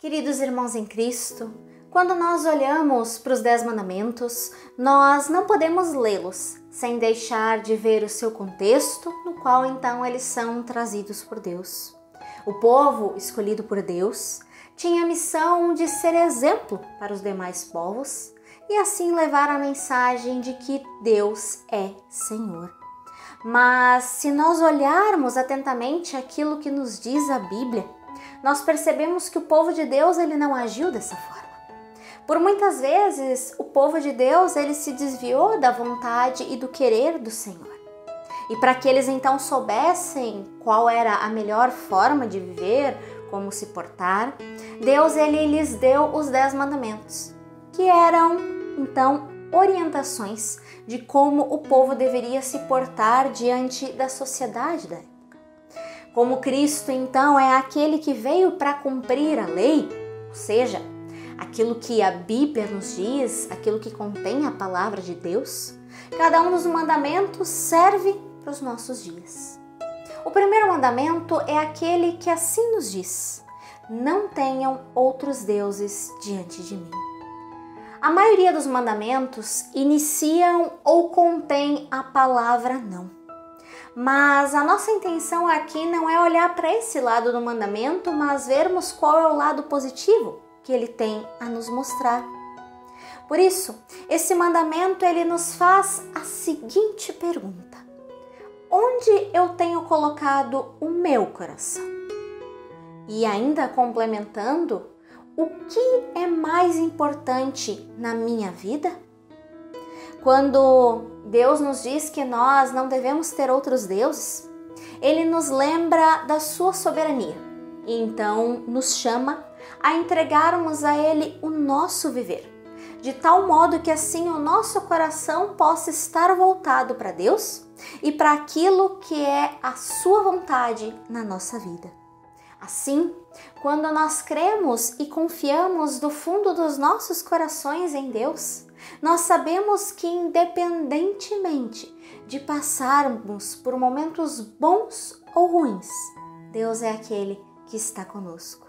Queridos irmãos em Cristo, quando nós olhamos para os Dez Mandamentos, nós não podemos lê-los sem deixar de ver o seu contexto, no qual então eles são trazidos por Deus. O povo escolhido por Deus tinha a missão de ser exemplo para os demais povos e assim levar a mensagem de que Deus é Senhor. Mas se nós olharmos atentamente aquilo que nos diz a Bíblia, nós percebemos que o povo de Deus ele não agiu dessa forma. Por muitas vezes, o povo de Deus ele se desviou da vontade e do querer do Senhor. E para que eles então soubessem qual era a melhor forma de viver, como se portar, Deus ele lhes deu os dez mandamentos, que eram então orientações de como o povo deveria se portar diante da sociedade da época. Como Cristo, então, é aquele que veio para cumprir a lei, ou seja, aquilo que a Bíblia nos diz, aquilo que contém a palavra de Deus, cada um dos mandamentos serve para os nossos dias. O primeiro mandamento é aquele que assim nos diz: Não tenham outros deuses diante de mim. A maioria dos mandamentos iniciam ou contém a palavra não. Mas a nossa intenção aqui não é olhar para esse lado do mandamento, mas vermos qual é o lado positivo que ele tem a nos mostrar. Por isso, esse mandamento ele nos faz a seguinte pergunta: Onde eu tenho colocado o meu coração? E ainda complementando, o que é mais importante na minha vida? Quando Deus nos diz que nós não devemos ter outros deuses, ele nos lembra da sua soberania e então nos chama a entregarmos a ele o nosso viver, de tal modo que assim o nosso coração possa estar voltado para Deus e para aquilo que é a sua vontade na nossa vida. Assim, quando nós cremos e confiamos do fundo dos nossos corações em Deus, nós sabemos que, independentemente de passarmos por momentos bons ou ruins, Deus é aquele que está conosco.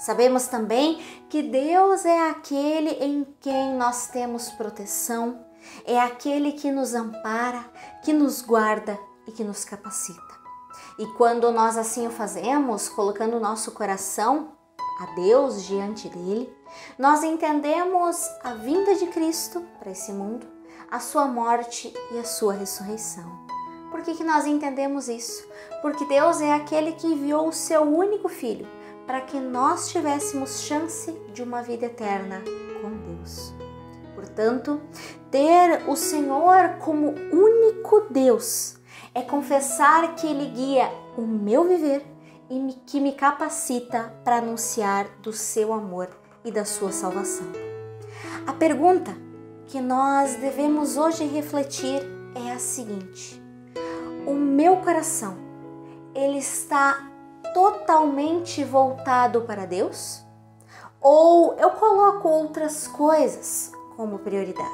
Sabemos também que Deus é aquele em quem nós temos proteção, é aquele que nos ampara, que nos guarda e que nos capacita. E quando nós assim o fazemos, colocando o nosso coração a Deus diante dele, nós entendemos a vinda de Cristo para esse mundo, a sua morte e a sua ressurreição. Por que, que nós entendemos isso? Porque Deus é aquele que enviou o seu único filho para que nós tivéssemos chance de uma vida eterna com Deus. Portanto, ter o Senhor como único Deus é confessar que Ele guia o meu viver e que me capacita para anunciar do seu amor e da sua salvação. A pergunta que nós devemos hoje refletir é a seguinte: o meu coração ele está totalmente voltado para Deus? Ou eu coloco outras coisas como prioridade?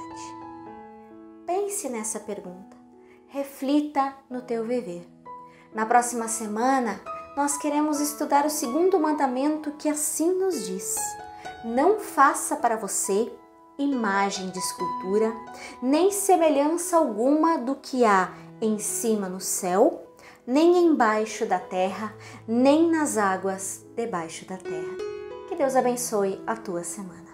Pense nessa pergunta. Reflita no teu viver. Na próxima semana, nós queremos estudar o segundo mandamento que assim nos diz: Não faça para você imagem de escultura, nem semelhança alguma do que há em cima no céu, nem embaixo da terra, nem nas águas debaixo da terra. Que Deus abençoe a tua semana.